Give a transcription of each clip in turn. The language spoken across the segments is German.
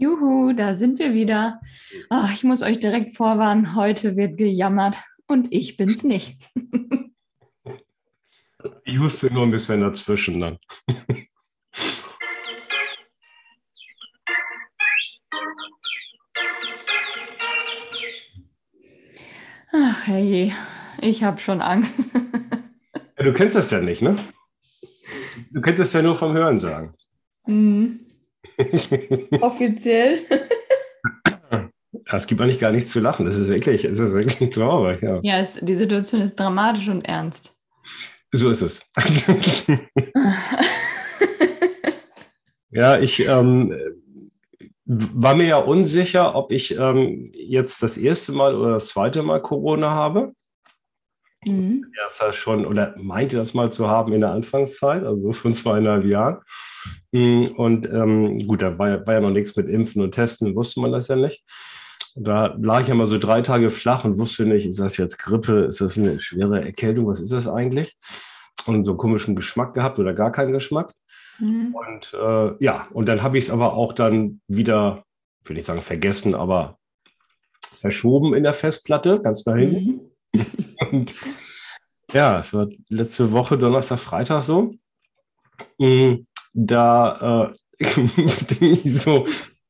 Juhu, da sind wir wieder. Ach, ich muss euch direkt vorwarnen, heute wird gejammert und ich bin's nicht. ich wusste nur ein bisschen dazwischen dann. Ach hey, ich habe schon Angst. ja, du kennst das ja nicht, ne? Du kennst es ja nur vom Hören sagen. Mhm. Offiziell. Es gibt eigentlich gar nichts zu lachen. Das ist wirklich, es ist wirklich traurig. Ja, ja es, die Situation ist dramatisch und ernst. So ist es. ja, ich ähm, war mir ja unsicher, ob ich ähm, jetzt das erste Mal oder das zweite Mal Corona habe. Mhm. Ja, schon, oder meinte das mal zu haben in der Anfangszeit, also so von zweieinhalb Jahren. Mm, und ähm, gut, da war, war, ja noch nichts mit Impfen und Testen, wusste man das ja nicht. Da lag ich ja mal so drei Tage flach und wusste nicht, ist das jetzt Grippe, ist das eine schwere Erkältung, was ist das eigentlich? Und so einen komischen Geschmack gehabt oder gar keinen Geschmack. Mhm. Und äh, ja, und dann habe ich es aber auch dann wieder, will ich sagen vergessen, aber verschoben in der Festplatte, ganz hinten. Mhm. und ja, es war letzte Woche, Donnerstag, Freitag so. Mm, da äh, ich so,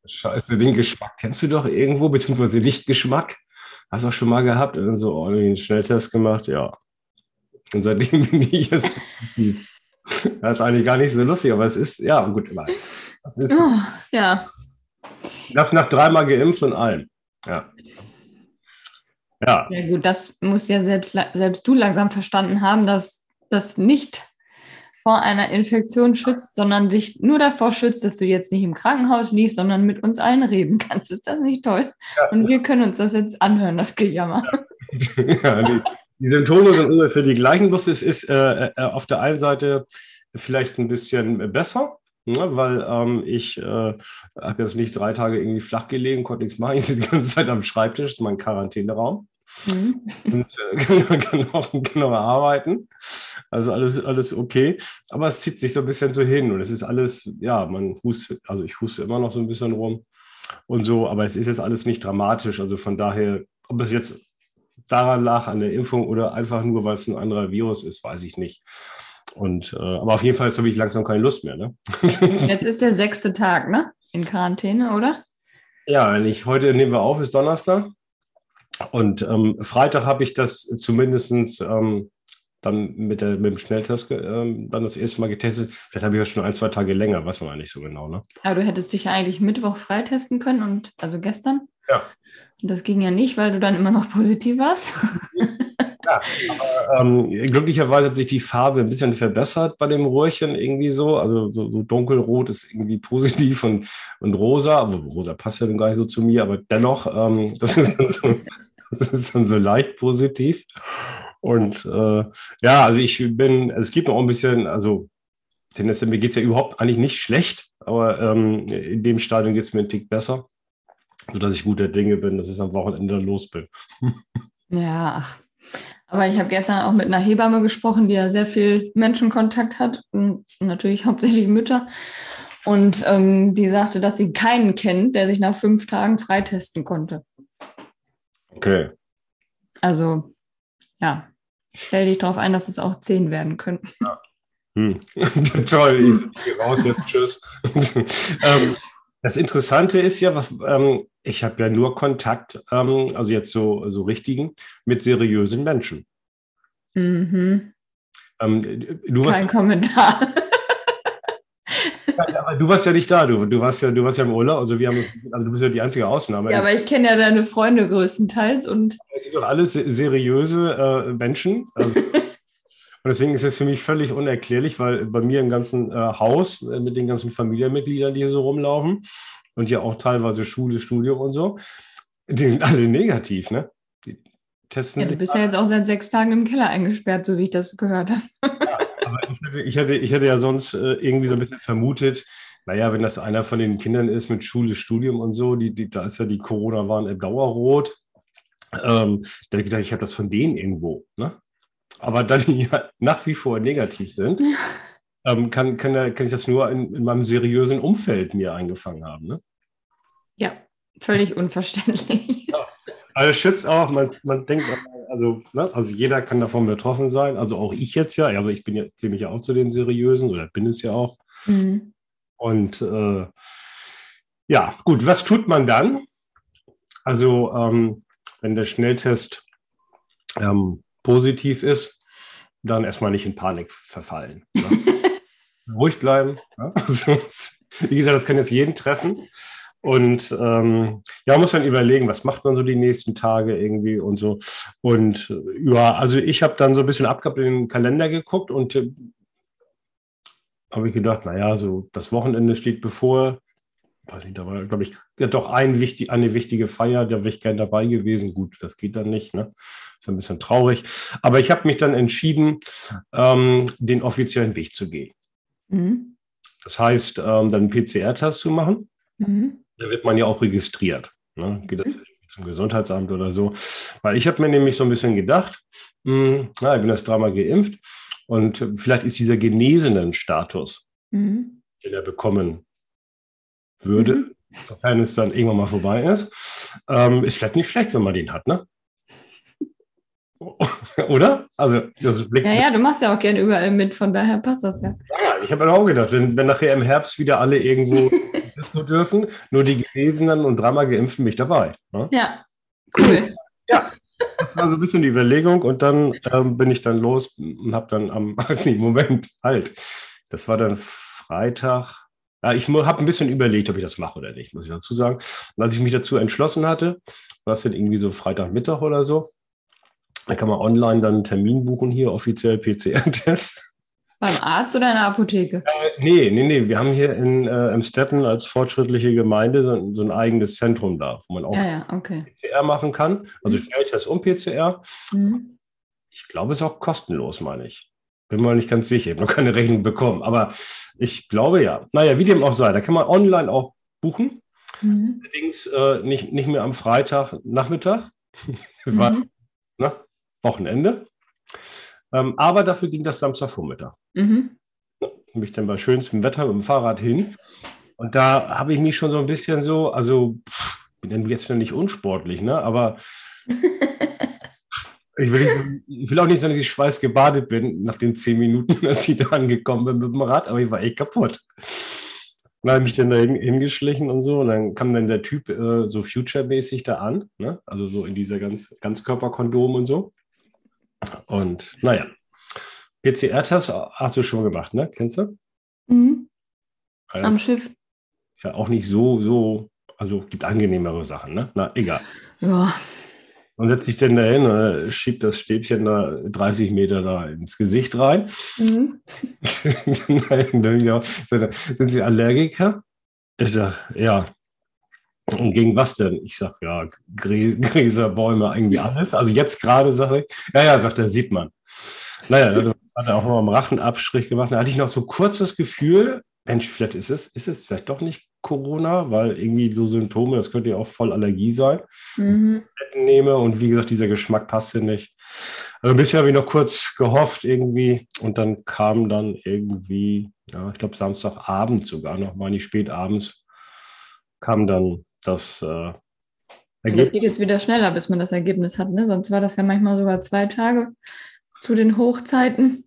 scheiße, den Geschmack kennst du doch irgendwo, beziehungsweise Lichtgeschmack. Hast du auch schon mal gehabt und dann so oh, einen Schnelltest gemacht, ja. Und seitdem bin ich jetzt. das ist eigentlich gar nicht so lustig, aber es ist, ja, gut, immer. Das ist, oh, ja. Das nach dreimal geimpft und allem. Ja. Ja. Ja, gut, das muss ja selbst, selbst du langsam verstanden haben, dass das nicht vor einer Infektion schützt, sondern dich nur davor schützt, dass du jetzt nicht im Krankenhaus liegst, sondern mit uns allen reden kannst. Ist das nicht toll? Ja. Und wir können uns das jetzt anhören, das Gejammer. Ja, die, die, Symptome sind ungefähr die gleichen, bloß es ist äh, äh, auf der einen Seite vielleicht ein bisschen besser, Ne, weil ähm, ich äh, habe jetzt nicht drei Tage irgendwie flach gelegen, konnte nichts machen. Ich sitze die ganze Zeit am Schreibtisch, das ist mein Quarantäneraum. Mhm. Und äh, kann, kann, auch, kann auch arbeiten. Also alles, alles okay. Aber es zieht sich so ein bisschen so hin und es ist alles, ja, man hustet, also ich huste immer noch so ein bisschen rum und so, aber es ist jetzt alles nicht dramatisch. Also von daher, ob es jetzt daran lag, an der Impfung oder einfach nur, weil es ein anderer Virus ist, weiß ich nicht. Und, äh, aber auf jeden Fall habe ich langsam keine Lust mehr. Ne? Jetzt ist der sechste Tag, ne? In Quarantäne, oder? Ja, wenn ich heute nehmen wir auf, ist Donnerstag. Und ähm, Freitag habe ich das zumindest ähm, dann mit, der, mit dem Schnelltest ähm, dann das erste Mal getestet. Vielleicht habe ich das schon ein, zwei Tage länger, weiß man nicht so genau. Ne? Aber du hättest dich ja eigentlich Mittwoch freitesten können und also gestern. Ja. Das ging ja nicht, weil du dann immer noch positiv warst. Ja, aber ähm, glücklicherweise hat sich die Farbe ein bisschen verbessert bei dem Röhrchen irgendwie so. Also so, so dunkelrot ist irgendwie positiv und, und rosa. Aber rosa passt ja dann gar nicht so zu mir, aber dennoch, ähm, das, ist so, das ist dann so leicht positiv. Und äh, ja, also ich bin, es gibt noch ein bisschen, also tendenziell, mir geht es ja überhaupt eigentlich nicht schlecht, aber ähm, in dem Stadion geht es mir ein Tick besser, sodass ich guter Dinge bin, dass ich am Wochenende los bin. Ja, ach. Aber ich habe gestern auch mit einer Hebamme gesprochen, die ja sehr viel Menschenkontakt hat und natürlich hauptsächlich Mütter. Und ähm, die sagte, dass sie keinen kennt, der sich nach fünf Tagen freitesten konnte. Okay. Also ja, stell dich darauf ein, dass es auch zehn werden können. Ja. Hm. Toll, ich gehe raus jetzt, tschüss. ähm, das Interessante ist ja, was, ähm, ich habe ja nur Kontakt, ähm, also jetzt so, so richtigen, mit seriösen Menschen. Mhm. Ähm, Kein warst, Kommentar. Aber du warst ja nicht da, du, du, warst ja, du warst ja im Urlaub, also wir haben, also du bist ja die einzige Ausnahme. Ja, aber ich kenne ja deine Freunde größtenteils und. Das sind doch alles seriöse äh, Menschen. Also, und deswegen ist es für mich völlig unerklärlich, weil bei mir im ganzen äh, Haus äh, mit den ganzen Familienmitgliedern, die hier so rumlaufen und ja auch teilweise Schule, Studium und so, die sind alle negativ, ne? Die testen ja, du bist ja jetzt auch seit sechs Tagen im Keller eingesperrt, so wie ich das gehört habe. Ja, ich hätte, ich, hätte, ich hätte ja sonst äh, irgendwie so ein bisschen vermutet, naja, wenn das einer von den Kindern ist mit Schule, Studium und so, die, die, da ist ja die Corona-Warn Dauerrot. Ähm, da habe ich gedacht, ich habe das von denen irgendwo. Ne? Aber da die ja nach wie vor negativ sind, ähm, kann, kann, kann ich das nur in, in, meinem seriösen Umfeld mir eingefangen haben. Ne? Ja, völlig unverständlich. Ja. Also schützt auch, man, man denkt, also, ne, also jeder kann davon betroffen sein, also auch ich jetzt ja, also ich bin ja ziemlich auch zu den Seriösen oder bin es ja auch. Mhm. Und äh, ja, gut, was tut man dann? Also ähm, wenn der Schnelltest ähm, positiv ist, dann erstmal nicht in Panik verfallen. Ne? Ruhig bleiben. Ne? Also, wie gesagt, das kann jetzt jeden treffen. Und ähm, ja, muss man überlegen, was macht man so die nächsten Tage irgendwie und so. Und ja, also ich habe dann so ein bisschen abgehabt in den Kalender geguckt und äh, habe ich gedacht, naja, so das Wochenende steht bevor. Weiß nicht, da war, glaube ich, ja, doch ein wichtig, eine wichtige Feier, da wäre ich gern dabei gewesen. Gut, das geht dann nicht, ne? Ist ein bisschen traurig. Aber ich habe mich dann entschieden, ähm, den offiziellen Weg zu gehen. Mhm. Das heißt, ähm, dann einen PCR-Test zu machen. Mhm. Da wird man ja auch registriert. Ne? Geht das zum Gesundheitsamt oder so? Weil ich habe mir nämlich so ein bisschen gedacht, mh, hm, na, ich bin das dreimal geimpft und vielleicht ist dieser genesenen Status, mhm. den er bekommen würde, mhm. sofern es dann irgendwann mal vorbei ist, ähm, ist vielleicht nicht schlecht, wenn man den hat, ne? Oder? Also, das Blick ja, ja, du machst ja auch gerne überall mit, von daher passt das ja. Ja, ich habe mir auch gedacht, wenn, wenn nachher im Herbst wieder alle irgendwo Disco dürfen, nur die Genesenen und dreimal geimpften mich dabei. Ne? Ja, cool. Ja, das war so ein bisschen die Überlegung und dann ähm, bin ich dann los und habe dann am nee, Moment halt. Das war dann Freitag. Ja, ich habe ein bisschen überlegt, ob ich das mache oder nicht, muss ich dazu sagen. Und als ich mich dazu entschlossen hatte, war es dann irgendwie so Freitagmittag oder so, da kann man online dann einen Termin buchen hier, offiziell PCR-Test. Beim Arzt oder in der Apotheke? Äh, nee, nee, nee. Wir haben hier in äh, Emstetten als fortschrittliche Gemeinde so, so, ein eigenes Zentrum da, wo man auch ja, ja, okay. PCR machen kann. Also mhm. Schnelltest und PCR. Mhm. Ich glaube, es ist auch kostenlos, meine ich. Bin mir nicht ganz sicher. Ich habe noch keine Rechnung bekommen. Aber ich glaube ja. Naja, wie dem auch sei. Da kann man online auch buchen. Mhm. Allerdings äh, nicht, nicht mehr am Freitag Nachmittag. Mhm. ne? Wochenende. Ähm, aber dafür ging das Samstagvormittag. Mhm. Bin ich dann bei schönstem Wetter mit dem Fahrrad hin. Und da habe ich mich schon so ein bisschen so, also pff, bin jetzt nicht unsportlich, ne? aber ich, will nicht, ich will auch nicht sagen, dass ich schweißgebadet bin nach den zehn Minuten, als ich da angekommen bin mit dem Rad, aber ich war echt kaputt. Dann habe ich mich dann da hingeschlichen und so. Und dann kam dann der Typ äh, so future-mäßig da an, ne? also so in dieser ganz, Ganzkörperkondom und so. Und naja, PCR-Test hast du schon gemacht, ne? Kennst du? Mhm. Also, Am Schiff. Ist ja auch nicht so, so, also gibt angenehmere Sachen, ne? Na, egal. Ja. Und setzt sich dann dahin, äh, schiebt das Stäbchen da 30 Meter da ins Gesicht rein. Mhm. sind Sie Allergiker? Ich sage, ja. Und gegen was denn? Ich sage, ja, Gräser, Bäume, irgendwie alles. Also jetzt gerade sage ich, ja, ja, sagt er, sieht man. Naja, dann hat er auch noch einen Rachenabstrich gemacht. Da hatte ich noch so kurz das Gefühl, Mensch, vielleicht ist es, ist es vielleicht doch nicht Corona, weil irgendwie so Symptome, das könnte ja auch voll Allergie sein. Mhm. Nehme und wie gesagt, dieser Geschmack passte nicht. Also ein bisschen habe ich noch kurz gehofft irgendwie und dann kam dann irgendwie, ja, ich glaube Samstagabend sogar noch mal nicht spät abends, kam dann das äh, Ergebnis. Das geht jetzt wieder schneller, bis man das Ergebnis hat. Ne? Sonst war das ja manchmal sogar zwei Tage zu den Hochzeiten.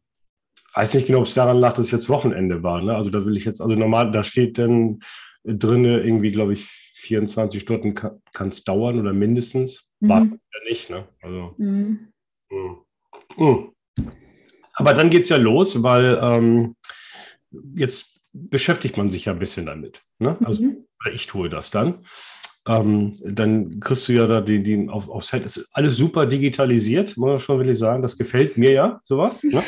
Weiß nicht genau, ob es daran lag, dass es jetzt Wochenende war. Ne? Also da will ich jetzt, also normal, da steht dann drin irgendwie, glaube ich, 24 Stunden kann es dauern oder mindestens. Mhm. War ja nicht, ne? Also. Mhm. Mh. Mh. Aber dann geht es ja los, weil ähm, jetzt beschäftigt man sich ja ein bisschen damit. Ne? Also mhm. Ich tue das dann. Ähm, dann kriegst du ja da den, den auf, aufs Head. ist alles super digitalisiert, muss man schon wirklich sagen. Das gefällt mir ja, sowas. Ne?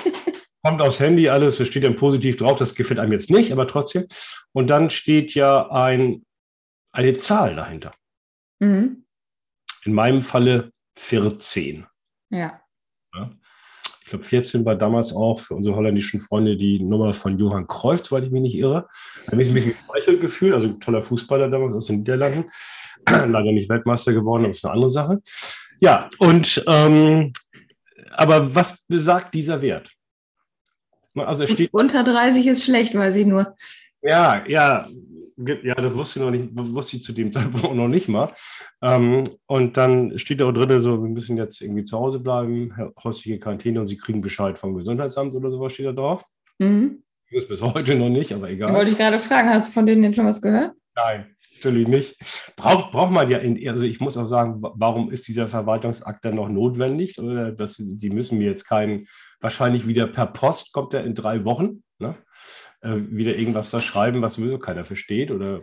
Kommt aufs Handy, alles, es steht dann positiv drauf, das gefällt einem jetzt nicht, aber trotzdem. Und dann steht ja ein, eine Zahl dahinter. Mhm. In meinem Falle 14. Ja. ja glaube, 14 war damals auch für unsere holländischen Freunde die Nummer von Johann Cruyff, soweit ich mich nicht irre. Da habe ich mich gespeichert gefühlt, also toller Fußballer damals aus den Niederlanden. Leider nicht Weltmeister geworden, aber ist eine andere Sache. Ja, und ähm, aber was besagt dieser Wert? Also steht. Unter 30 ist schlecht, weiß ich nur. Ja, ja. Ja, das wusste ich noch nicht, wusste ich zu dem Zeitpunkt noch nicht mal. Ähm, und dann steht da auch drin, so, wir müssen jetzt irgendwie zu Hause bleiben, häusliche Quarantäne und sie kriegen Bescheid vom Gesundheitsamt oder sowas steht da drauf. Mhm. Ich weiß bis heute noch nicht, aber egal. Wollte ich gerade fragen, hast du von denen jetzt schon was gehört? Nein, natürlich nicht. Braucht, braucht man ja, in, also ich muss auch sagen, warum ist dieser Verwaltungsakt dann noch notwendig? Oder das, die müssen mir jetzt keinen, wahrscheinlich wieder per Post kommt er in drei Wochen, ne? Äh, wieder irgendwas da schreiben, was sowieso keiner versteht oder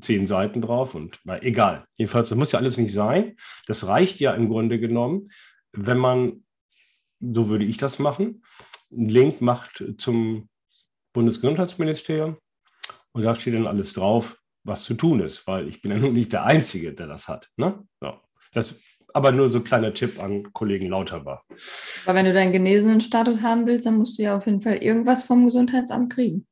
zehn Seiten drauf und na, egal. Jedenfalls, das muss ja alles nicht sein. Das reicht ja im Grunde genommen, wenn man, so würde ich das machen, einen Link macht zum Bundesgesundheitsministerium und da steht dann alles drauf, was zu tun ist, weil ich bin ja nun nicht der Einzige, der das hat. Ne? So. Das aber nur so ein kleiner Tipp an Kollegen Lauterbach. Aber wenn du deinen genesenen Status haben willst, dann musst du ja auf jeden Fall irgendwas vom Gesundheitsamt kriegen.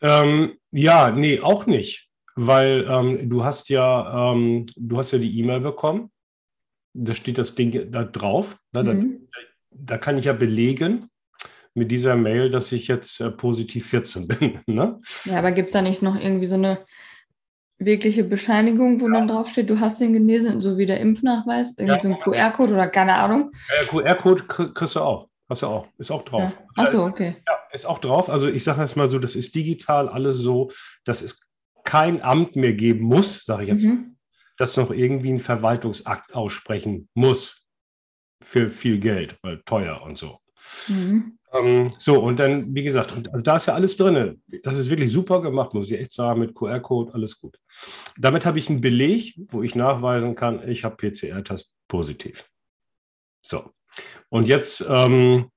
Ähm, ja, nee, auch nicht. Weil ähm, du hast ja, ähm, du hast ja die E-Mail bekommen. Da steht das Ding da drauf. Ne? Mhm. Da, da, kann ich ja belegen mit dieser Mail, dass ich jetzt äh, positiv 14 bin. Ne? Ja, aber gibt es da nicht noch irgendwie so eine wirkliche Bescheinigung, wo ja. dann draufsteht, du hast den genesen, so wie der Impfnachweis, irgendwie ja. so ein QR-Code oder keine Ahnung? Ja, QR-Code kriegst du auch. Hast du auch. Ist auch drauf. Ja. Achso, okay. Ja, ist auch drauf. Also ich sage das mal so, das ist digital alles so, dass es kein Amt mehr geben muss, sage ich jetzt mhm. das noch irgendwie einen Verwaltungsakt aussprechen muss für viel Geld, weil teuer und so. Mhm. Ähm, so, und dann, wie gesagt, also da ist ja alles drin. Das ist wirklich super gemacht, muss ich echt sagen, mit QR-Code, alles gut. Damit habe ich einen Beleg, wo ich nachweisen kann, ich habe PCR-Test positiv. So. Und jetzt, ähm,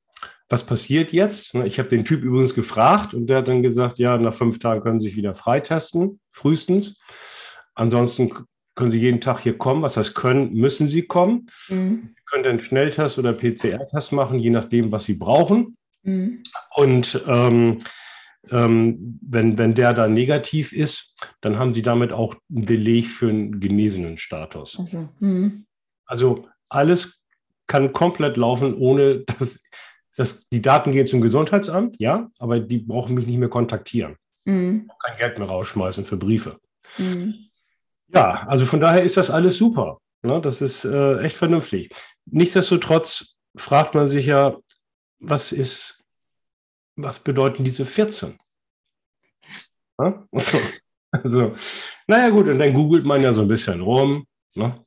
was passiert jetzt? Ich habe den Typ übrigens gefragt und der hat dann gesagt, ja, nach fünf Tagen können Sie sich wieder freitesten, frühestens. Ansonsten können Sie jeden Tag hier kommen. Was heißt können, müssen Sie kommen. Mhm. Sie können einen Schnelltest oder PCR-Test machen, je nachdem, was Sie brauchen. Mhm. Und ähm, ähm, wenn, wenn der dann negativ ist, dann haben Sie damit auch einen Beleg für einen genesenen Status. Okay. Mhm. Also alles kann komplett laufen, ohne dass, dass die Daten gehen zum Gesundheitsamt, ja, aber die brauchen mich nicht mehr kontaktieren. Mhm. Kein Geld mehr rausschmeißen für Briefe. Mhm. Ja, also von daher ist das alles super. Ne? Das ist äh, echt vernünftig. Nichtsdestotrotz fragt man sich ja, was ist, was bedeuten diese 14? Ja? Also, also, naja, gut, und dann googelt man ja so ein bisschen rum. Ne?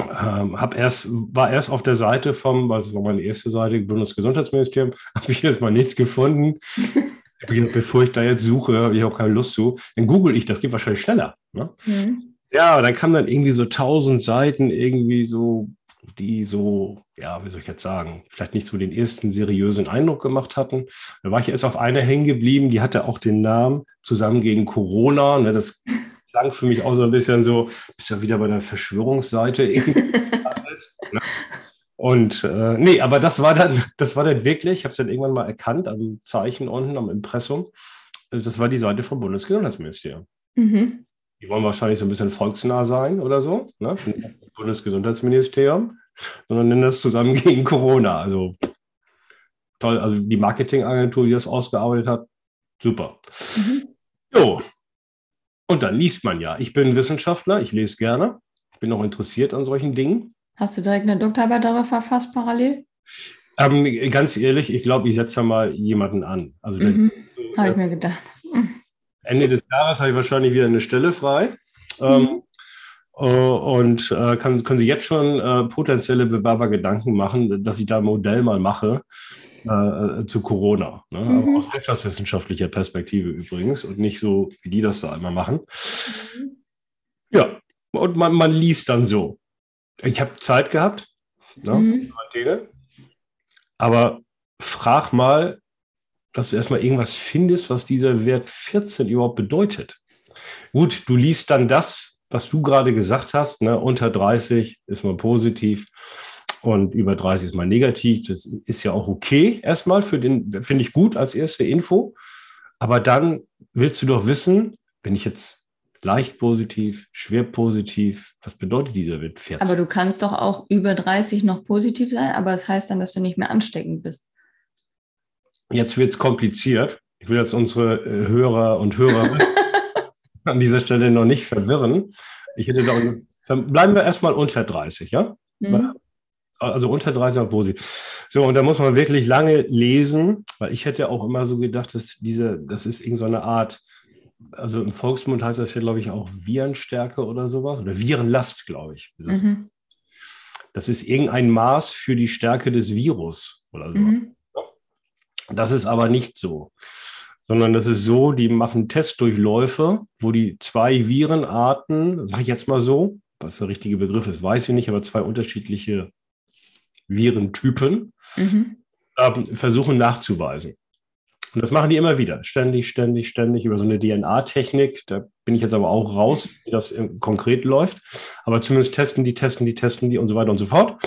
Ähm, hab erst, war erst auf der Seite vom, was war meine erste Seite, Bundesgesundheitsministerium, habe ich erst mal nichts gefunden. Bevor ich da jetzt suche, habe ich auch keine Lust zu. Dann google ich, das geht wahrscheinlich schneller. Ne? Mhm. Ja, dann kamen dann irgendwie so tausend Seiten, irgendwie so, die so, ja, wie soll ich jetzt sagen, vielleicht nicht so den ersten seriösen Eindruck gemacht hatten. Da war ich erst auf einer hängen geblieben, die hatte auch den Namen zusammen gegen Corona. Ne, das klang für mich auch so ein bisschen so, bist ja wieder bei der Verschwörungsseite. ne? Und äh, nee, aber das war dann, das war dann wirklich, ich habe es dann irgendwann mal erkannt am Zeichen unten, am Impressum. Also das war die Seite vom Bundesgesundheitsministerium. Mhm. Die wollen wahrscheinlich so ein bisschen volksnah sein oder so, ne? Bundesgesundheitsministerium, sondern nennen das zusammen gegen Corona. Also toll, also die Marketingagentur, die das ausgearbeitet hat, super. Mhm. So, und dann liest man ja. Ich bin Wissenschaftler, ich lese gerne, bin auch interessiert an solchen Dingen. Hast du direkt eine Doktorarbeit darüber verfasst parallel? Ähm, ganz ehrlich, ich glaube, ich setze da mal jemanden an. Also mhm. habe ich mir gedacht. Ende des Jahres habe ich wahrscheinlich wieder eine Stelle frei. Ähm, mhm. Ähm, und äh, kann, können Sie jetzt schon äh, potenzielle Bewerber Gedanken machen, dass ich da ein Modell mal mache, äh, zu Corona. Ne? Mhm. Aus wirtschaftswissenschaftlicher Perspektive übrigens und nicht so, wie die das da einmal machen. Mhm. Ja, und man, man liest dann so. Ich habe Zeit gehabt, ne? mhm. aber frag mal, dass du erstmal irgendwas findest, was dieser Wert 14 überhaupt bedeutet. Gut, du liest dann das, was du gerade gesagt hast, ne? unter 30 ist man positiv und über 30 ist mal negativ. Das ist ja auch okay erstmal für den, finde ich gut als erste Info. Aber dann willst du doch wissen, wenn ich jetzt leicht positiv, schwer positiv, was bedeutet dieser Wert 40? Aber du kannst doch auch über 30 noch positiv sein, aber es das heißt dann, dass du nicht mehr ansteckend bist. Jetzt wird es kompliziert. Ich will jetzt unsere äh, Hörer und Hörer an dieser Stelle noch nicht verwirren. Ich hätte da, bleiben wir erstmal unter 30, ja? Mhm. Also unter 30 auf Bosi. So, und da muss man wirklich lange lesen, weil ich hätte auch immer so gedacht, dass diese, das ist irgendeine so Art, also im Volksmund heißt das ja, glaube ich, auch Virenstärke oder sowas, oder Virenlast, glaube ich. Das, mhm. das ist irgendein Maß für die Stärke des Virus oder so. Mhm. Das ist aber nicht so, sondern das ist so, die machen Testdurchläufe, wo die zwei Virenarten, sage ich jetzt mal so, was der richtige Begriff ist, weiß ich nicht, aber zwei unterschiedliche Virentypen mhm. äh, versuchen nachzuweisen. Und das machen die immer wieder, ständig, ständig, ständig über so eine DNA-Technik. Da bin ich jetzt aber auch raus, wie das konkret läuft. Aber zumindest testen die, testen die, testen die und so weiter und so fort.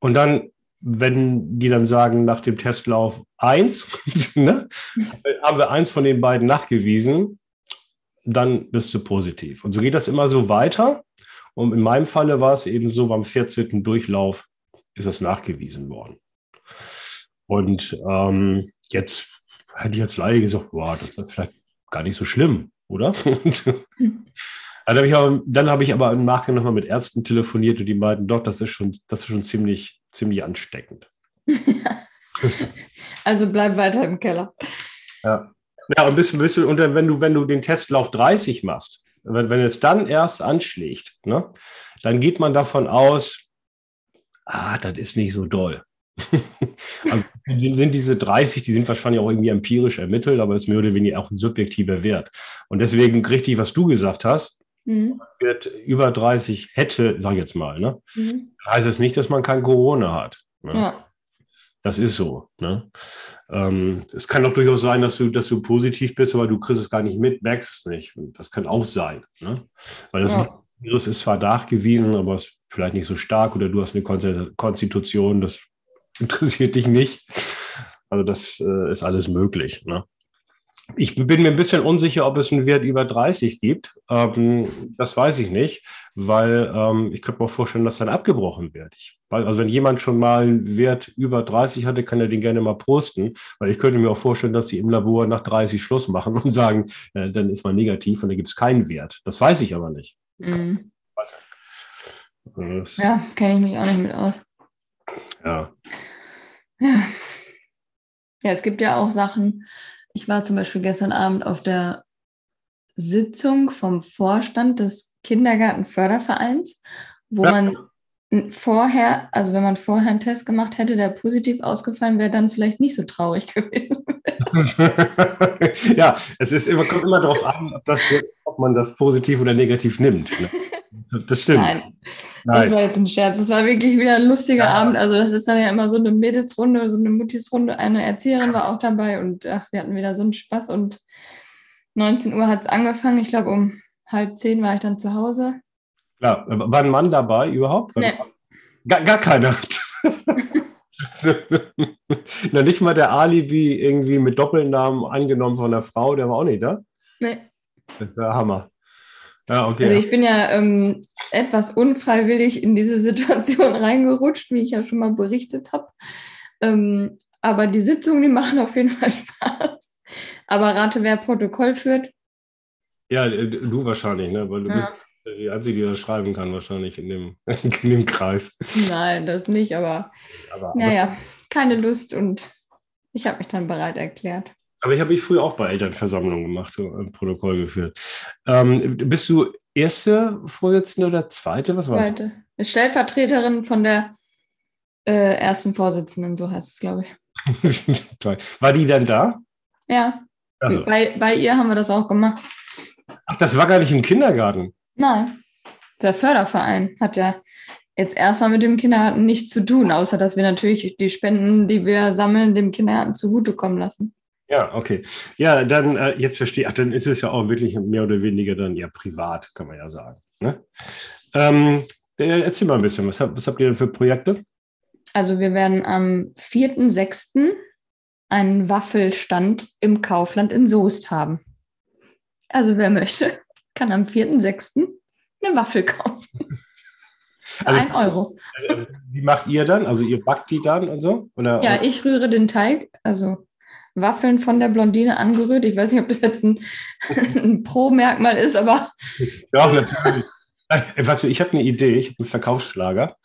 Und dann, wenn die dann sagen, nach dem Testlauf eins, ne, haben wir eins von den beiden nachgewiesen, dann bist du positiv. Und so geht das immer so weiter. Und in meinem Falle war es eben so, beim 14. Durchlauf ist das nachgewiesen worden. Und ähm, jetzt hätte ich als Laie gesagt, boah, das ist vielleicht gar nicht so schlimm, oder? dann habe ich, aber, hab ich aber im Nachgang nochmal mit Ärzten telefoniert und die meinten, doch, das ist schon, das ist schon ziemlich, ziemlich ansteckend. also bleib weiter im Keller. Ja. Ja, und, bist, bist und wenn du, wenn du den Testlauf 30 machst, wenn, wenn es dann erst anschlägt, ne, dann geht man davon aus, ah, das ist nicht so doll. also sind diese 30, die sind wahrscheinlich auch irgendwie empirisch ermittelt, aber es ist mehr oder weniger auch ein subjektiver Wert. Und deswegen richtig, was du gesagt hast, mhm. wird über 30 hätte, sag ich jetzt mal, ne? Mhm. heißt es nicht, dass man kein Corona hat. Ne? Ja. Das ist so. Ne? Ähm, es kann doch durchaus sein, dass du, dass du positiv bist, aber du kriegst es gar nicht mit, merkst es nicht. Das kann auch sein. Ne? Weil das ja. Virus ist zwar nachgewiesen, aber es ist vielleicht nicht so stark oder du hast eine Konstitution, das interessiert dich nicht. Also das äh, ist alles möglich. Ne? Ich bin mir ein bisschen unsicher, ob es einen Wert über 30 gibt. Ähm, das weiß ich nicht, weil ähm, ich könnte mir vorstellen, dass dann abgebrochen wird. Ich, also wenn jemand schon mal einen Wert über 30 hatte, kann er den gerne mal posten, weil ich könnte mir auch vorstellen, dass sie im Labor nach 30 Schluss machen und sagen, äh, dann ist man negativ und da gibt es keinen Wert. Das weiß ich aber nicht. Mhm. ja, kenne ich mich auch nicht mit aus. Ja. Ja. Ja, es gibt ja auch Sachen, ich war zum Beispiel gestern Abend auf der Sitzung vom Vorstand des Kindergartenfördervereins, wo ja. man vorher, also wenn man vorher einen Test gemacht hätte, der positiv ausgefallen wäre, dann vielleicht nicht so traurig gewesen. ja, es ist immer, kommt immer darauf an, ob, das jetzt, ob man das positiv oder negativ nimmt. Ne? Das stimmt. Nein. Nein. das war jetzt ein Scherz. Das war wirklich wieder ein lustiger ja. Abend. Also das ist dann ja immer so eine Mädelsrunde, so eine Muttisrunde. Eine Erzieherin war auch dabei und ach, wir hatten wieder so einen Spaß. Und 19 Uhr hat es angefangen. Ich glaube, um halb zehn war ich dann zu Hause. Klar, war ein Mann dabei überhaupt? Nee. Gar, gar keiner. Na, nicht mal der Alibi irgendwie mit Doppelnamen angenommen von der Frau, der war auch nicht da. Nee. Das ist der Hammer. Ja, okay. Also ich bin ja ähm, etwas unfreiwillig in diese Situation reingerutscht, wie ich ja schon mal berichtet habe. Ähm, aber die Sitzungen, die machen auf jeden Fall Spaß. Aber rate, wer Protokoll führt? Ja, du wahrscheinlich, ne? Weil du ja. bist die Einzige, die das schreiben kann, wahrscheinlich in dem, in dem Kreis. Nein, das nicht, aber, aber naja, keine Lust und ich habe mich dann bereit erklärt. Aber ich habe ich früher auch bei Elternversammlungen gemacht, ein Protokoll geführt. Ähm, bist du erste Vorsitzende oder zweite? Was war Zweite. Ist Stellvertreterin von der äh, ersten Vorsitzenden, so heißt es, glaube ich. Toll. War die denn da? Ja. Also. Bei, bei ihr haben wir das auch gemacht. Ach, das war gar nicht im Kindergarten. Nein. Der Förderverein hat ja jetzt erstmal mit dem Kindergarten nichts zu tun, außer dass wir natürlich die Spenden, die wir sammeln, dem Kindergarten zugutekommen lassen. Ja, okay. Ja, dann äh, jetzt verstehe ich, dann ist es ja auch wirklich mehr oder weniger dann ja privat, kann man ja sagen. Ne? Ähm, äh, erzähl mal ein bisschen, was, was habt ihr denn für Projekte? Also wir werden am 4.6. einen Waffelstand im Kaufland in Soest haben. Also wer möchte, kann am 4.6. eine Waffel kaufen. Also, ein Euro. Äh, wie macht ihr dann? Also ihr backt die dann und so? Oder, ja, ich rühre den Teig, also Waffeln von der Blondine angerührt. Ich weiß nicht, ob das jetzt ein, ein Pro-Merkmal ist, aber. Ja, natürlich. Weißt du, ich habe eine Idee, ich habe einen Verkaufsschlager.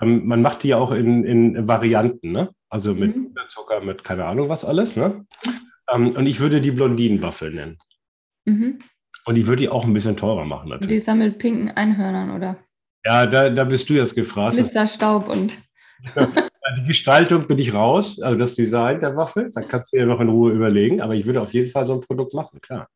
Ähm, man macht die ja auch in, in Varianten, ne? Also mit mhm. Zucker, mit keine Ahnung was alles, ne? Ähm, und ich würde die Blondinenwaffel nennen. Mhm. Und ich würde die auch ein bisschen teurer machen, natürlich. Und die sammelt pinken Einhörnern, oder? Ja, da, da bist du jetzt gefragt. Glitzerstaub und. Die Gestaltung bin ich raus, also das Design der Waffel, da kannst du dir noch in Ruhe überlegen, aber ich würde auf jeden Fall so ein Produkt machen, klar.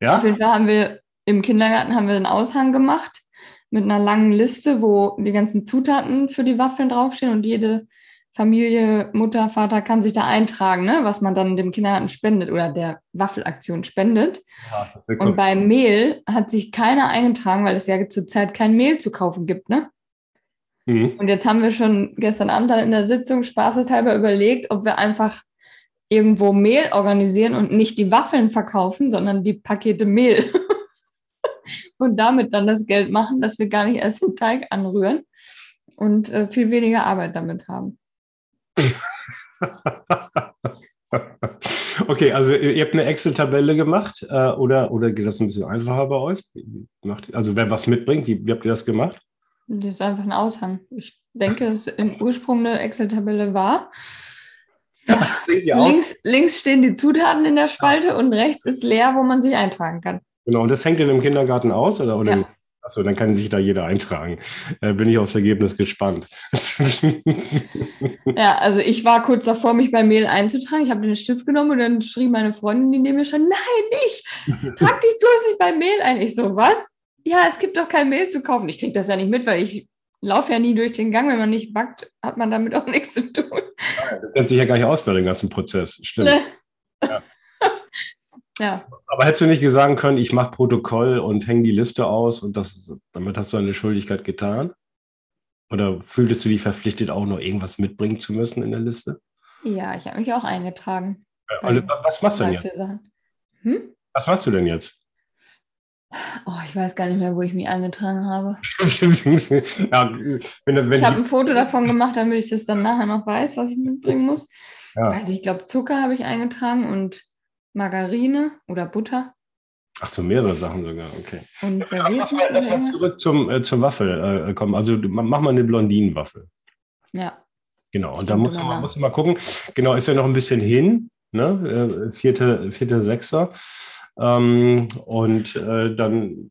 Ja? Auf jeden Fall haben wir im Kindergarten haben wir einen Aushang gemacht mit einer langen Liste, wo die ganzen Zutaten für die Waffeln draufstehen und jede Familie, Mutter, Vater kann sich da eintragen, ne, was man dann dem Kindergarten spendet oder der Waffelaktion spendet. Ja, und beim Mehl hat sich keiner eingetragen, weil es ja zurzeit kein Mehl zu kaufen gibt, ne? Mhm. Und jetzt haben wir schon gestern Abend dann in der Sitzung spaßeshalber überlegt, ob wir einfach irgendwo Mehl organisieren und nicht die Waffeln verkaufen, sondern die Pakete Mehl. und damit dann das Geld machen, dass wir gar nicht erst den Teig anrühren und äh, viel weniger Arbeit damit haben. okay, also ihr habt eine Excel-Tabelle gemacht äh, oder, oder geht das ein bisschen einfacher bei euch? Also wer was mitbringt, wie, wie habt ihr das gemacht? Das ist einfach ein Aushang. Ich denke, dass im Ursprung eine Excel-Tabelle war. Ja, links, links stehen die Zutaten in der Spalte ja. und rechts ist leer, wo man sich eintragen kann. Genau, und das hängt in dem Kindergarten aus oder, oder ja. Achso, dann kann sich da jeder eintragen. Äh, bin ich aufs Ergebnis gespannt. ja, also ich war kurz davor, mich bei Mail einzutragen. Ich habe den Stift genommen und dann schrie meine Freundin, die neben mir stand, nein, nicht! Trag dich bloß nicht bei Mail ein. Ich so, was? Ja, es gibt doch kein Mail zu kaufen. Ich kriege das ja nicht mit, weil ich laufe ja nie durch den Gang. Wenn man nicht backt, hat man damit auch nichts zu tun. Du kennst dich ja gar nicht aus bei dem ganzen Prozess. Stimmt. Ne? Ja. Ja. Aber hättest du nicht sagen können, ich mache Protokoll und hänge die Liste aus und das, damit hast du deine Schuldigkeit getan? Oder fühltest du dich verpflichtet, auch noch irgendwas mitbringen zu müssen in der Liste? Ja, ich habe mich auch eingetragen. Ja, was machst du denn jetzt? Hm? Was machst du denn jetzt? Oh, ich weiß gar nicht mehr, wo ich mich eingetragen habe. ja, wenn, wenn ich habe ein Foto davon gemacht, damit ich das dann nachher noch weiß, was ich mitbringen muss. Ja. Also ich glaube, Zucker habe ich eingetragen und Margarine oder Butter. Ach so, mehrere Sachen sogar, okay. Und. Lass mal, lass mal zurück zum, äh, zur Waffel äh, kommen. Also mach mal eine Blondinenwaffel. Ja. Genau, und da muss man, muss man mal gucken. Genau, ist ja noch ein bisschen hin, ne? Äh, vierte, vierte, sechster. Ähm, und äh, dann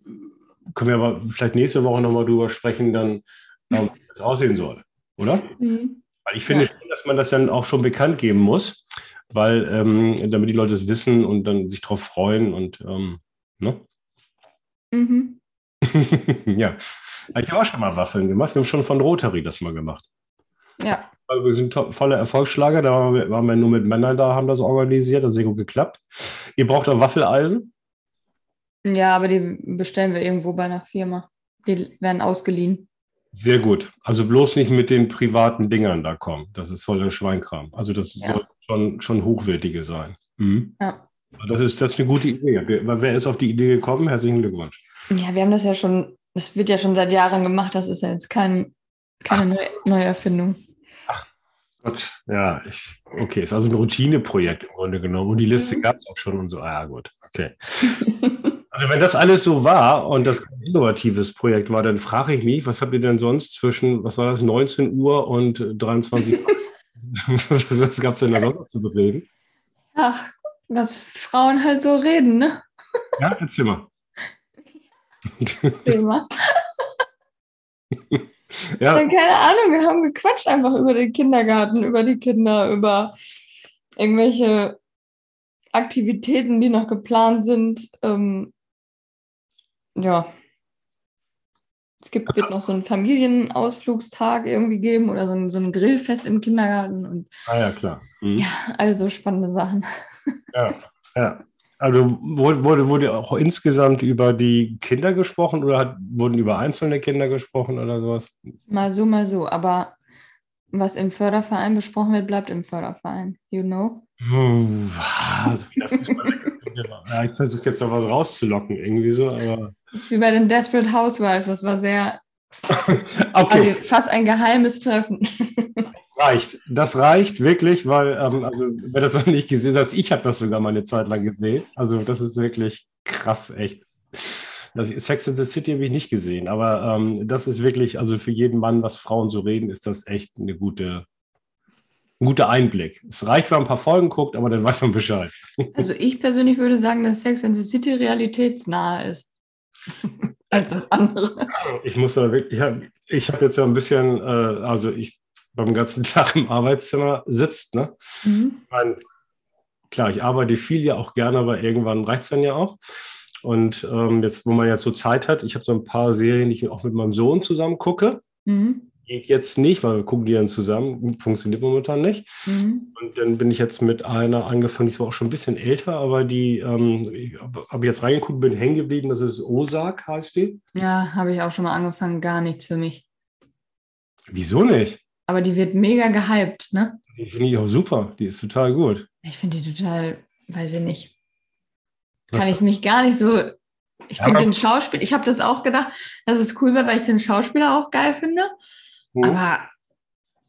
können wir aber vielleicht nächste Woche nochmal drüber sprechen, dann, ähm, wie das aussehen soll, oder? Mhm. Weil ich finde ja. schon, dass man das dann auch schon bekannt geben muss weil ähm, damit die Leute es wissen und dann sich darauf freuen und ähm, ne? Mhm. ja. Ich habe auch schon mal Waffeln gemacht. Wir haben schon von Rotary das mal gemacht. Ja. Wir sind voller Erfolgsschlager. Da waren wir, waren wir, nur mit Männern da, haben das organisiert. Das ist sehr gut geklappt. Ihr braucht auch Waffeleisen? Ja, aber die bestellen wir irgendwo bei einer Firma. Die werden ausgeliehen. Sehr gut. Also bloß nicht mit den privaten Dingern da kommen. Das ist voller Schweinkram. Also das ja. soll schon, schon hochwertige sein. Mhm. Ja. Das ist, das ist eine gute Idee. Wer, wer ist auf die Idee gekommen? Herzlichen Glückwunsch. Ja, wir haben das ja schon, das wird ja schon seit Jahren gemacht. Das ist ja jetzt kein, keine neue, neue Erfindung. Gott, ja, ich, okay, ist also ein Routineprojekt im Grunde genommen. Und die Liste mhm. gab es auch schon und so. Ah, gut, okay. Also wenn das alles so war und das ein innovatives Projekt war, dann frage ich mich, was habt ihr denn sonst zwischen, was war das, 19 Uhr und 23 Uhr? was gab es denn da noch zu bereden? Ach, was Frauen halt so reden, ne? Ja, erzähl mal. Erzähl mal. ja. Keine Ahnung, wir haben gequatscht einfach über den Kindergarten, über die Kinder, über irgendwelche Aktivitäten, die noch geplant sind. Ähm, ja. Es gibt, wird noch so einen Familienausflugstag irgendwie geben oder so ein, so ein Grillfest im Kindergarten. Und, ah ja, klar. Mhm. Ja, also spannende Sachen. Ja, ja. Also wurde, wurde auch insgesamt über die Kinder gesprochen oder hat, wurden über einzelne Kinder gesprochen oder sowas? Mal so, mal so. Aber was im Förderverein besprochen wird, bleibt im Förderverein. You know? Also ja, ich versuche jetzt noch was rauszulocken, irgendwie so, aber. Das ist wie bei den Desperate Housewives, das war sehr. okay. Also fast ein geheimes Treffen. reicht. Das reicht wirklich, weil, ähm, also, wer das noch nicht gesehen hat, ich habe das sogar mal eine Zeit lang gesehen. Also, das ist wirklich krass, echt. Also, Sex in the City habe ich nicht gesehen, aber ähm, das ist wirklich, also für jeden Mann, was Frauen so reden, ist das echt eine gute, ein guter Einblick. Es reicht, wenn man ein paar Folgen guckt, aber dann weiß man Bescheid. Also ich persönlich würde sagen, dass Sex in the City realitätsnah ist. als das andere. Ich muss da wirklich, ja, ich habe jetzt ja ein bisschen, äh, also ich beim ganzen Tag im Arbeitszimmer sitzt, ne? Mhm. Ich mein, klar, ich arbeite viel ja auch gerne, aber irgendwann reicht es dann ja auch. Und ähm, jetzt, wo man jetzt so Zeit hat, ich habe so ein paar Serien, die ich auch mit meinem Sohn zusammen gucke. Mhm. Geht jetzt nicht, weil wir gucken die dann zusammen. Funktioniert momentan nicht. Mhm. Und dann bin ich jetzt mit einer angefangen, die ist auch schon ein bisschen älter, aber die ähm, habe jetzt reingeguckt, bin hängen geblieben. Das ist Osak, heißt die. Ja, habe ich auch schon mal angefangen. Gar nichts für mich. Wieso nicht? Aber die wird mega gehypt, ne? Die finde ich auch super. Die ist total gut. Ich finde die total, weiß ich nicht. Was? Kann ich mich gar nicht so. Ich finde den Schauspieler, ich habe das auch gedacht, dass es cool wäre, weil ich den Schauspieler auch geil finde. Hm. Aber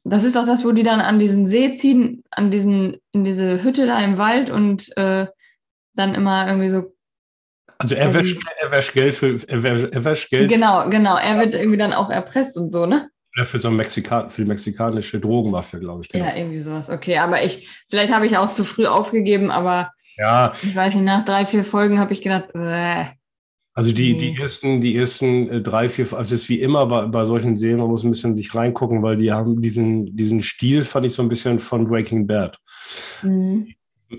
das ist doch das, wo die dann an diesen See ziehen, an diesen, in diese Hütte da im Wald und äh, dann immer irgendwie so. Also er wäscht, er wäscht Geld für er wäscht, er wäscht Geld. Genau, genau. Er wird irgendwie dann auch erpresst und so, ne? Ja, für so Mexikan für die mexikanische Drogenmafia, glaube ich. Genau. Ja, irgendwie sowas. Okay, aber ich, vielleicht habe ich auch zu früh aufgegeben, aber ja. ich weiß nicht, nach drei, vier Folgen habe ich gedacht, äh, also die, die ersten, die ersten äh, drei, vier, also es ist wie immer bei, bei solchen Serien, man muss ein bisschen sich reingucken, weil die haben diesen, diesen Stil, fand ich so ein bisschen von Breaking Bad. Mhm.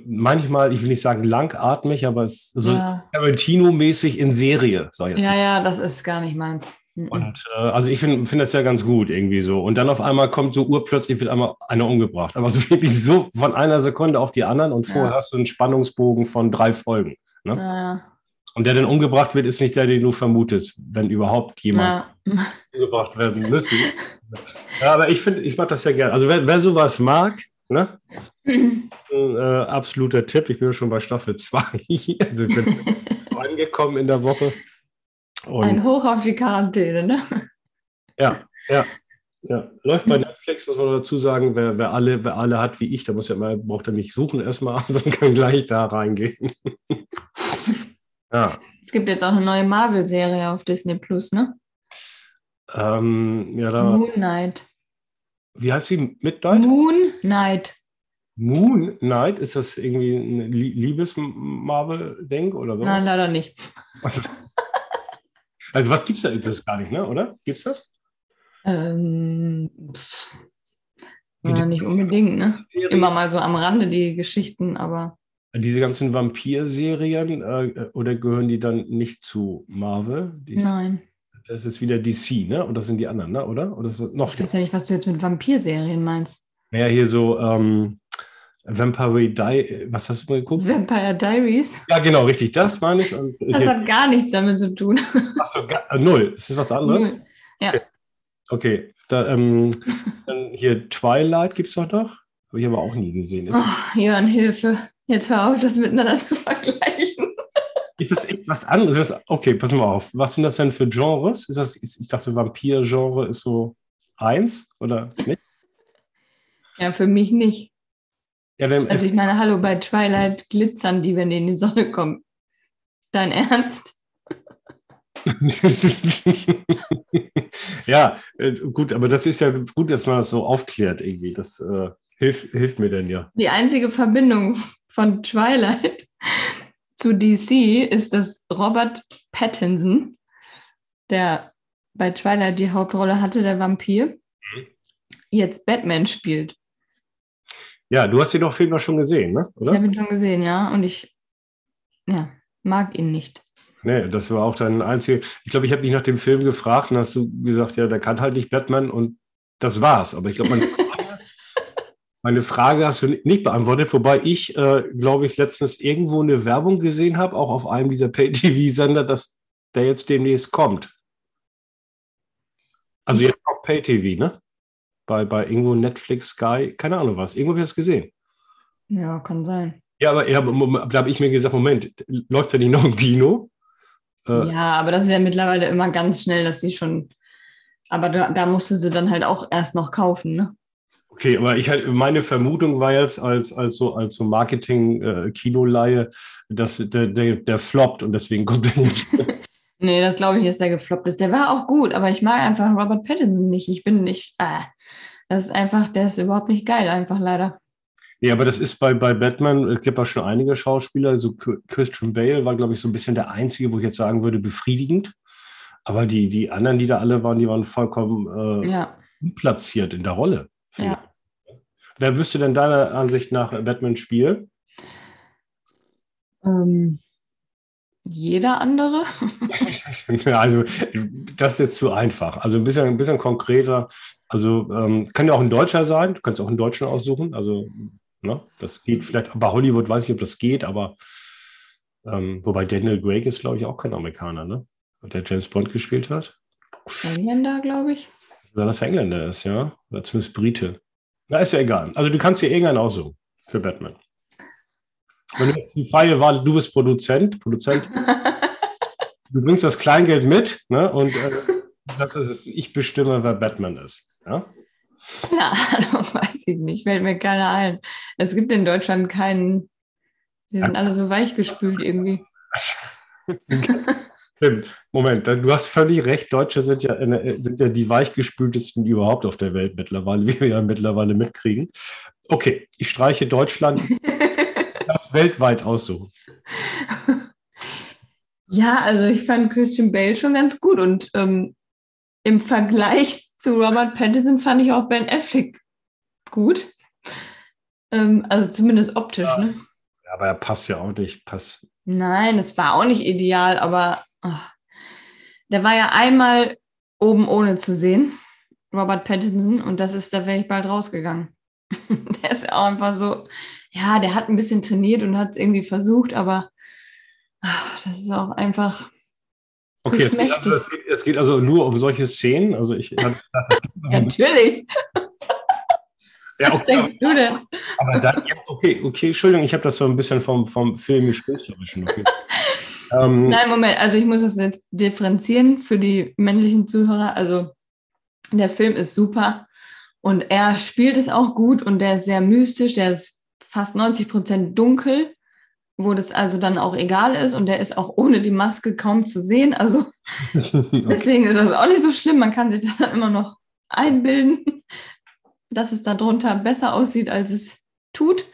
Manchmal, ich will nicht sagen langatmig, aber es ist so ja. Tarantino-mäßig in Serie, sag ich jetzt. Ja, mal. ja, das ist gar nicht meins. Mhm. Und äh, also ich finde find das ja ganz gut irgendwie so. Und dann auf einmal kommt so urplötzlich wird einmal einer umgebracht. Aber so wirklich so von einer Sekunde auf die anderen und vorher ja. hast du einen Spannungsbogen von drei Folgen. Ne? Ja. Und der dann umgebracht wird, ist nicht der, den du vermutest, wenn überhaupt jemand ja. umgebracht werden müsste. Ja, aber ich finde, ich mag das ja gerne. Also wer, wer sowas mag, ne? Ein, äh, absoluter Tipp. Ich bin schon bei Staffel 2. also ich bin angekommen in der Woche. Und Ein Hoch auf die Quarantäne, ne? Ja, ja. Ja, läuft bei Netflix, muss man dazu sagen, wer, wer, alle, wer alle hat wie ich, da muss ja mal, braucht er nicht suchen erstmal, sondern kann gleich da reingehen. Ja. Es gibt jetzt auch eine neue Marvel-Serie auf Disney Plus, ne? Ähm, ja, da. Moon Knight. Wie heißt sie? Midnight? Moon Knight. Moon Knight? Ist das irgendwie ein Liebes-Marvel-Denk oder so? Nein, leider nicht. Also, also was gibt es da übrigens gar nicht, ne? oder? Gibt es das? Ähm, ja, nicht unbedingt, ne? Immer mal so am Rande die Geschichten, aber. Diese ganzen Vampir-Serien, äh, oder gehören die dann nicht zu Marvel? Die Nein. Das ist wieder DC, ne? Und das sind die anderen, ne? oder? oder noch ich weiß ja nicht, was du jetzt mit Vampir-Serien meinst. Naja, hier so ähm, Vampire Di was hast du mal geguckt? Vampire Diaries. Ja, genau, richtig, das meine ich. Und das hat gar nichts damit zu tun. Achso, äh, null. Ist das was anderes? Null. Ja. Okay, okay. Da, ähm, hier Twilight gibt es doch noch. Habe ich aber auch nie gesehen. Ist oh, Jörn, Hilfe. Jetzt hör auf, das miteinander zu vergleichen. Ist das echt was anderes? Okay, pass mal auf. Was sind das denn für Genres? Ist das, ich dachte, Vampir-Genre ist so eins oder nicht? Ja, für mich nicht. Ja, also ich meine, hallo, bei Twilight glitzern die, wenn die in die Sonne kommen. Dein Ernst? ja, äh, gut, aber das ist ja gut, dass man das so aufklärt irgendwie. Das äh, hilft, hilft mir denn ja. Die einzige Verbindung von Twilight zu DC ist, dass Robert Pattinson, der bei Twilight die Hauptrolle hatte, der Vampir, mhm. jetzt Batman spielt. Ja, du hast den doch Film noch schon gesehen, ne? oder? Ich habe ihn schon gesehen, ja. Und ich ja, mag ihn nicht. Nee, das war auch dein einziger. Ich glaube, ich habe dich nach dem Film gefragt und hast du gesagt, ja, der kann halt nicht Batman und das war's. Aber ich glaube, man Meine Frage hast du nicht beantwortet, wobei ich, äh, glaube ich, letztens irgendwo eine Werbung gesehen habe, auch auf einem dieser Pay-TV-Sender, dass der jetzt demnächst kommt. Also jetzt auf Pay-TV, ne? Bei, bei irgendwo Netflix, Sky, keine Ahnung was. Irgendwo habe ich das gesehen. Ja, kann sein. Ja, aber ja, da habe ich mir gesagt, Moment, läuft der nicht noch im Kino? Äh, ja, aber das ist ja mittlerweile immer ganz schnell, dass die schon. Aber da, da musste sie dann halt auch erst noch kaufen, ne? Okay, aber ich halt, meine Vermutung war jetzt als, als so, als so Marketing-Kinoleihe, äh, dass der, der, der floppt und deswegen kommt er nicht. nee, das glaube ich nicht, dass der gefloppt ist. Der war auch gut, aber ich mag einfach Robert Pattinson nicht. Ich bin nicht, äh, das ist einfach, der ist überhaupt nicht geil, einfach leider. Ja, aber das ist bei, bei Batman, es gibt auch schon einige Schauspieler, so Christian Bale war, glaube ich, so ein bisschen der einzige, wo ich jetzt sagen würde, befriedigend. Aber die, die anderen, die da alle waren, die waren vollkommen äh, ja. platziert in der Rolle. Ja. Wer müsste denn deiner Ansicht nach Batman spielen? Ähm, jeder andere. also, das ist jetzt zu einfach. Also ein bisschen, ein bisschen konkreter. Also ähm, kann ja auch ein Deutscher sein. Du kannst auch einen Deutschen aussuchen. Also Ne? Das geht vielleicht, bei Hollywood weiß ich nicht, ob das geht, aber ähm, wobei Daniel Craig ist, glaube ich, auch kein Amerikaner, ne? Der James Bond gespielt hat. Engländer, glaube ich. Wenn das Engländer ist, ja. Oder zumindest Brite. Na, ist ja egal. Also du kannst dir irgendeinen aussuchen für Batman. Wenn du die freie Wahl, du bist Produzent, Produzent, du bringst das Kleingeld mit, ne? Und äh, das ist es, ich bestimme, wer Batman ist. Ja? Ja, weiß ich nicht, fällt mir keiner ein. Es gibt in Deutschland keinen, die sind alle so weichgespült irgendwie. Moment, du hast völlig recht. Deutsche sind ja, sind ja die weichgespültesten überhaupt auf der Welt mittlerweile, wie wir ja mittlerweile mitkriegen. Okay, ich streiche Deutschland. das weltweit aussuchen. Ja, also ich fand Christian Bale schon ganz gut und ähm, im Vergleich zu Robert Pattinson fand ich auch Ben Affleck gut. Ähm, also zumindest optisch, ja. ne? Ja, aber er passt ja auch nicht. Passt. Nein, es war auch nicht ideal, aber oh, der war ja einmal oben ohne zu sehen, Robert Pattinson, und das ist, da wäre ich bald rausgegangen. der ist auch einfach so, ja, der hat ein bisschen trainiert und hat es irgendwie versucht, aber ach, das ist auch einfach Okay, es geht, also, es, geht, es geht, also, nur um solche Szenen. Also ich, Natürlich. Ja, Was denkst du denn? Aber dann, ja, okay, okay, Entschuldigung, ich habe das so ein bisschen vom, vom filmisch-künstlerischen. Okay. ähm, Nein, Moment, also ich muss es jetzt differenzieren für die männlichen Zuhörer. Also der Film ist super und er spielt es auch gut und der ist sehr mystisch, der ist fast 90 Prozent dunkel wo das also dann auch egal ist und der ist auch ohne die Maske kaum zu sehen. Also okay. deswegen ist das auch nicht so schlimm. Man kann sich das dann immer noch einbilden, dass es darunter besser aussieht, als es tut.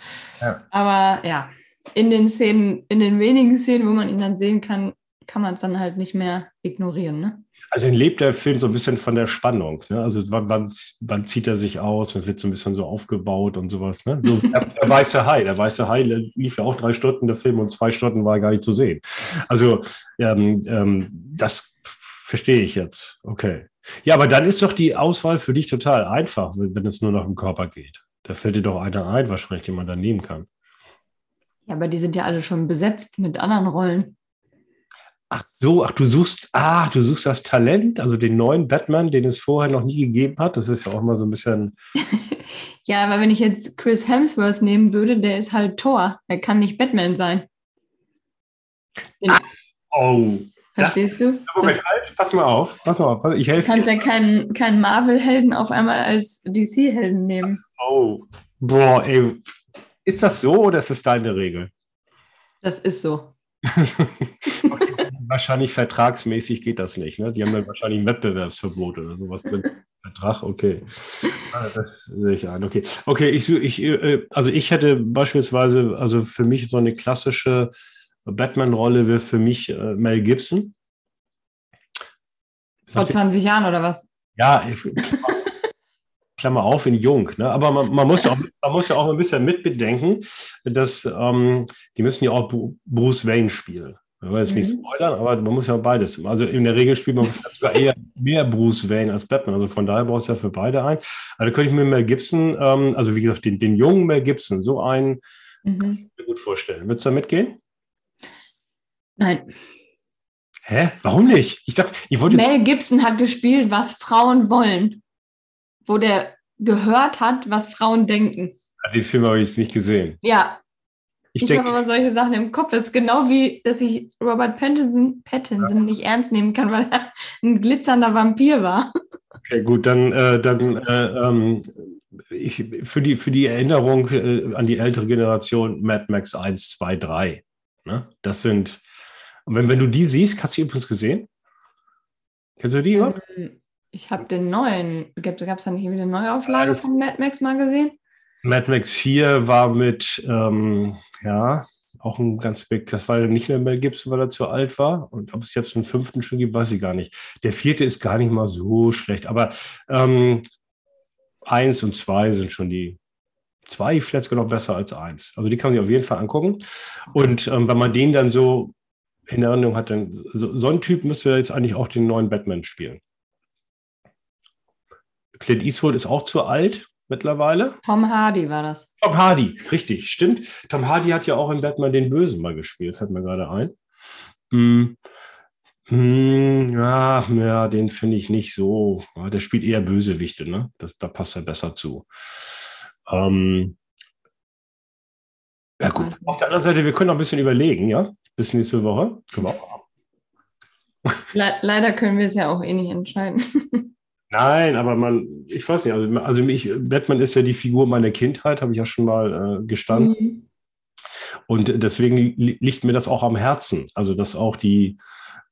Ja. Aber ja, in den Szenen, in den wenigen Szenen, wo man ihn dann sehen kann, kann man es dann halt nicht mehr ignorieren. Ne? Also lebt der Film so ein bisschen von der Spannung. Ne? Also wann, wann, wann, zieht er sich aus? Es wird so ein bisschen so aufgebaut und sowas. Ne? So, der, der, weiße Hai, der weiße Hai lief ja auch drei Stunden der Film und zwei Stunden war er gar nicht zu sehen. Also ähm, ähm, das verstehe ich jetzt. Okay. Ja, aber dann ist doch die Auswahl für dich total einfach, wenn es nur noch im Körper geht. Da fällt dir doch einer ein, wahrscheinlich, den man da nehmen kann. Ja, aber die sind ja alle schon besetzt mit anderen Rollen. Ach so, ach du suchst, ah, du suchst das Talent, also den neuen Batman, den es vorher noch nie gegeben hat. Das ist ja auch mal so ein bisschen. ja, aber wenn ich jetzt Chris Hemsworth nehmen würde, der ist halt Thor. Er kann nicht Batman sein. ach, oh. Verstehst das, du? Das, falsch. Pass mal auf, pass mal auf. Ich helfe dir. Du kannst ja keinen, keinen Marvel-Helden auf einmal als DC-Helden nehmen. Oh, boah, ey. Ist das so oder ist das deine Regel? Das ist so. wahrscheinlich vertragsmäßig geht das nicht. Ne? Die haben dann wahrscheinlich ein Wettbewerbsverbot oder sowas drin. Vertrag, okay. Ah, das sehe ich ein. Okay, okay ich, ich, äh, also ich hätte beispielsweise, also für mich so eine klassische Batman-Rolle wäre für mich äh, Mel Gibson. Vor 20 Jahren oder was? Ja, ich, Klammer auf, in jung. Ne? Aber man, man, muss ja auch, man muss ja auch ein bisschen mitbedenken, dass ähm, die müssen ja auch Bruce Wayne spielen. Ich will jetzt nicht mhm. spoilern, aber man muss ja beides. Also in der Regel spielt man sogar eher mehr Bruce Wayne als Batman. Also von daher brauchst du ja für beide ein. Also könnte ich mir Mel Gibson, ähm, also wie gesagt, den, den jungen Mel Gibson, so einen mhm. gut vorstellen. Würdest du da mitgehen? Nein. Hä? Warum nicht? Ich dachte, ich wollte. Mel Gibson hat gespielt, was Frauen wollen. Wo der gehört hat, was Frauen denken. Den Film habe ich nicht gesehen. Ja, ich, ich habe aber solche Sachen im Kopf. Es ist genau wie, dass ich Robert Pattinson, Pattinson ja. nicht ernst nehmen kann, weil er ein glitzernder Vampir war. Okay, gut, dann, äh, dann äh, ähm, ich, für, die, für die Erinnerung äh, an die ältere Generation Mad Max 1, 2, 3. Ne? Das sind, wenn, wenn du die siehst, hast du die übrigens gesehen? Kennst du die? Ähm, ich habe den neuen, gab es da nicht irgendwie eine Neuauflage ja, von Mad Max mal gesehen? Mad Max 4 war mit, ähm, ja, auch ein ganz big, das war nicht mehr Mel Gibson, weil er zu alt war. Und ob es jetzt einen fünften schon gibt, weiß ich gar nicht. Der vierte ist gar nicht mal so schlecht, aber ähm, eins und zwei sind schon die, zwei vielleicht sogar noch besser als eins. Also die kann man sich auf jeden Fall angucken. Und ähm, wenn man den dann so in Erinnerung hat, dann so, so ein Typ müsste jetzt eigentlich auch den neuen Batman spielen. Clint Eastwood ist auch zu alt mittlerweile. Tom Hardy war das. Tom Hardy, richtig, stimmt. Tom Hardy hat ja auch in Batman den Bösen mal gespielt, fällt mir gerade ein. Hm. Hm, ja, ja, den finde ich nicht so. Ja, der spielt eher Bösewichte, ne? Das, da passt er besser zu. Ähm, ja, gut. Auf der anderen Seite, wir können noch ein bisschen überlegen, ja? Bis nächste Woche. Können wir auch. Le leider können wir es ja auch eh nicht entscheiden. Nein, aber man, ich weiß nicht, also, also mich, Batman ist ja die Figur meiner Kindheit, habe ich ja schon mal äh, gestanden. Mhm. Und deswegen liegt mir das auch am Herzen. Also, dass auch die,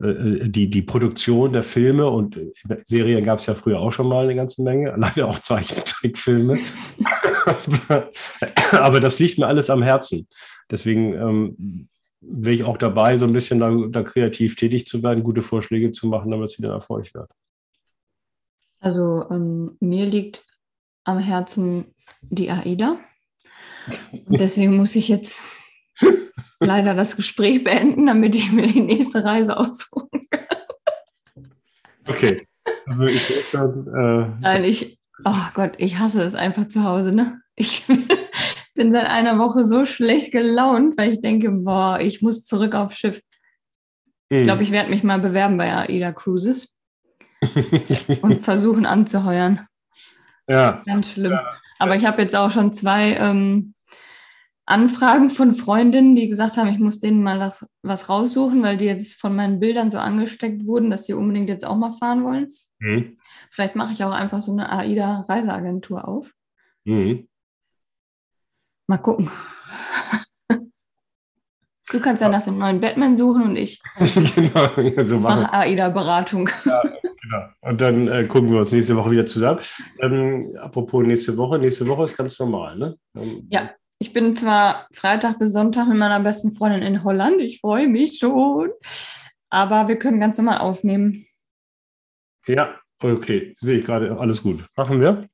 äh, die, die Produktion der Filme und Serien gab es ja früher auch schon mal eine ganze Menge, leider auch Zeichentrickfilme. aber das liegt mir alles am Herzen. Deswegen ähm, wäre ich auch dabei, so ein bisschen da, da kreativ tätig zu werden, gute Vorschläge zu machen, damit es wieder Erfolg wird. Also ähm, mir liegt am Herzen die AIDA. Und deswegen muss ich jetzt leider das Gespräch beenden, damit ich mir die nächste Reise aussuchen kann. Okay. Also ich dann, äh Nein, ich, oh Gott, ich hasse es einfach zu Hause, ne? Ich bin seit einer Woche so schlecht gelaunt, weil ich denke, boah, ich muss zurück aufs Schiff. Ich hm. glaube, ich werde mich mal bewerben bei AIDA Cruises und versuchen anzuheuern. Ja. Ganz schlimm. Ja. Aber ich habe jetzt auch schon zwei ähm, Anfragen von Freundinnen, die gesagt haben, ich muss denen mal was, was raussuchen, weil die jetzt von meinen Bildern so angesteckt wurden, dass sie unbedingt jetzt auch mal fahren wollen. Mhm. Vielleicht mache ich auch einfach so eine AIDA-Reiseagentur auf. Mhm. Mal gucken. Du kannst ja nach dem neuen Batman suchen und ich genau, so mache AIDA-Beratung. Ja, Genau. Und dann äh, gucken wir uns nächste Woche wieder zusammen. Ähm, apropos nächste Woche, nächste Woche ist ganz normal, ne? Ähm, ja, ich bin zwar Freitag bis Sonntag mit meiner besten Freundin in Holland, ich freue mich schon, aber wir können ganz normal aufnehmen. Ja, okay, sehe ich gerade, alles gut. Machen wir.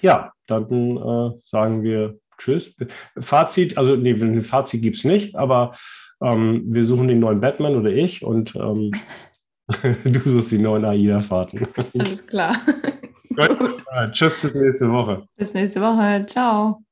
Ja, dann äh, sagen wir Tschüss. Fazit, also nee, ein Fazit gibt es nicht, aber ähm, wir suchen den neuen Batman oder ich und ähm, Du suchst die neuen AIDA-Fahrten. Alles klar. Gut. Tschüss, bis nächste Woche. Bis nächste Woche. Ciao.